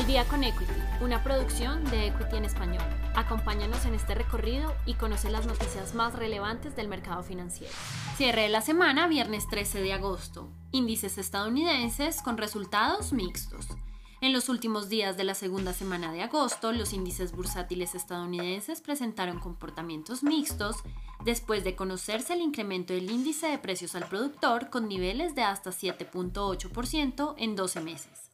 Al día con Equity, una producción de Equity en español. Acompáñanos en este recorrido y conoce las noticias más relevantes del mercado financiero. Cierre de la semana, viernes 13 de agosto. Índices estadounidenses con resultados mixtos. En los últimos días de la segunda semana de agosto, los índices bursátiles estadounidenses presentaron comportamientos mixtos después de conocerse el incremento del índice de precios al productor con niveles de hasta 7.8% en 12 meses.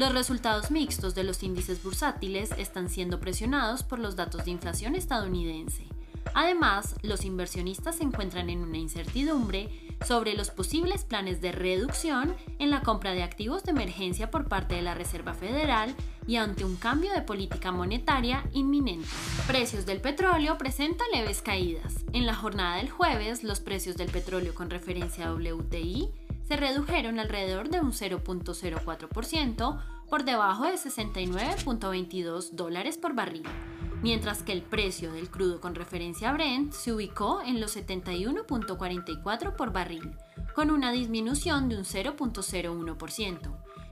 Los resultados mixtos de los índices bursátiles están siendo presionados por los datos de inflación estadounidense. Además, los inversionistas se encuentran en una incertidumbre sobre los posibles planes de reducción en la compra de activos de emergencia por parte de la Reserva Federal y ante un cambio de política monetaria inminente. Precios del petróleo presentan leves caídas. En la jornada del jueves, los precios del petróleo con referencia a WTI se redujeron alrededor de un 0.04% por debajo de 69.22 dólares por barril mientras que el precio del crudo con referencia a Brent se ubicó en los 71.44 por barril, con una disminución de un 0.01%.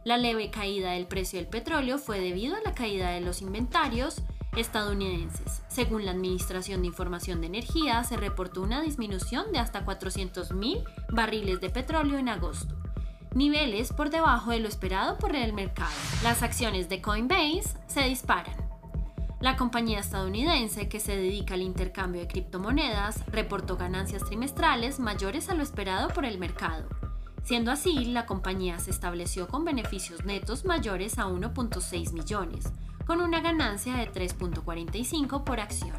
La leve caída del precio del petróleo fue debido a la caída de los inventarios estadounidenses. Según la Administración de Información de Energía, se reportó una disminución de hasta 400.000 barriles de petróleo en agosto niveles por debajo de lo esperado por el mercado. Las acciones de Coinbase se disparan. La compañía estadounidense que se dedica al intercambio de criptomonedas reportó ganancias trimestrales mayores a lo esperado por el mercado. Siendo así, la compañía se estableció con beneficios netos mayores a 1.6 millones, con una ganancia de 3.45 por acción,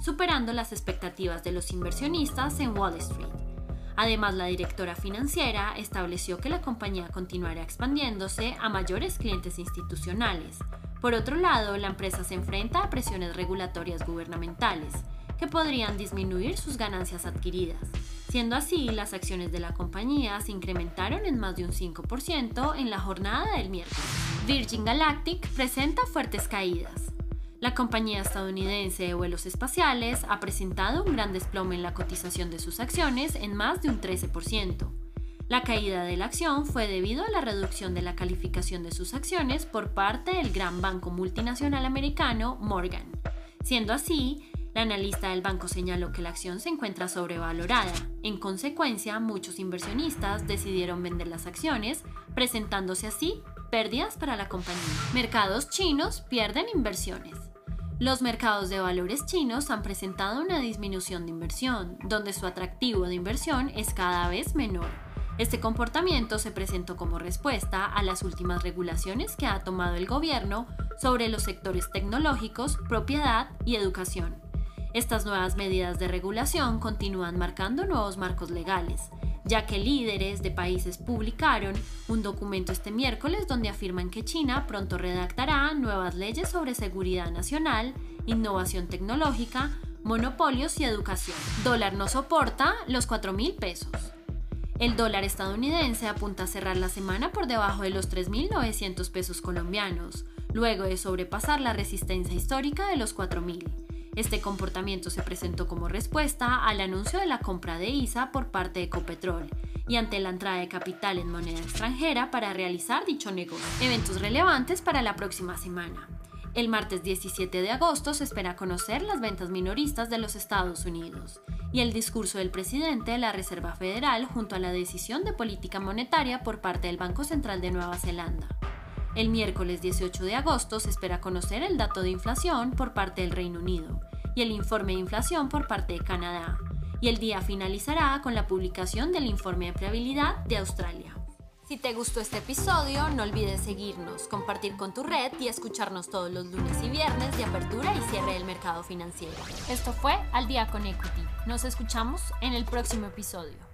superando las expectativas de los inversionistas en Wall Street. Además, la directora financiera estableció que la compañía continuará expandiéndose a mayores clientes institucionales, por otro lado, la empresa se enfrenta a presiones regulatorias gubernamentales, que podrían disminuir sus ganancias adquiridas. Siendo así, las acciones de la compañía se incrementaron en más de un 5% en la jornada del miércoles. Virgin Galactic presenta fuertes caídas. La compañía estadounidense de vuelos espaciales ha presentado un gran desplome en la cotización de sus acciones en más de un 13%. La caída de la acción fue debido a la reducción de la calificación de sus acciones por parte del gran banco multinacional americano Morgan. Siendo así, la analista del banco señaló que la acción se encuentra sobrevalorada. En consecuencia, muchos inversionistas decidieron vender las acciones, presentándose así pérdidas para la compañía. Mercados chinos pierden inversiones. Los mercados de valores chinos han presentado una disminución de inversión, donde su atractivo de inversión es cada vez menor. Este comportamiento se presentó como respuesta a las últimas regulaciones que ha tomado el gobierno sobre los sectores tecnológicos, propiedad y educación. Estas nuevas medidas de regulación continúan marcando nuevos marcos legales, ya que líderes de países publicaron un documento este miércoles donde afirman que China pronto redactará nuevas leyes sobre seguridad nacional, innovación tecnológica, monopolios y educación. Dólar no soporta los 4 mil pesos. El dólar estadounidense apunta a cerrar la semana por debajo de los 3.900 pesos colombianos, luego de sobrepasar la resistencia histórica de los 4.000. Este comportamiento se presentó como respuesta al anuncio de la compra de ISA por parte de Ecopetrol y ante la entrada de capital en moneda extranjera para realizar dicho negocio. Eventos relevantes para la próxima semana. El martes 17 de agosto se espera conocer las ventas minoristas de los Estados Unidos y el discurso del presidente de la Reserva Federal junto a la decisión de política monetaria por parte del Banco Central de Nueva Zelanda. El miércoles 18 de agosto se espera conocer el dato de inflación por parte del Reino Unido y el informe de inflación por parte de Canadá, y el día finalizará con la publicación del informe de previsibilidad de Australia. Si te gustó este episodio, no olvides seguirnos, compartir con tu red y escucharnos todos los lunes y viernes de apertura y cierre del mercado financiero. Esto fue Al Día con Equity. Nos escuchamos en el próximo episodio.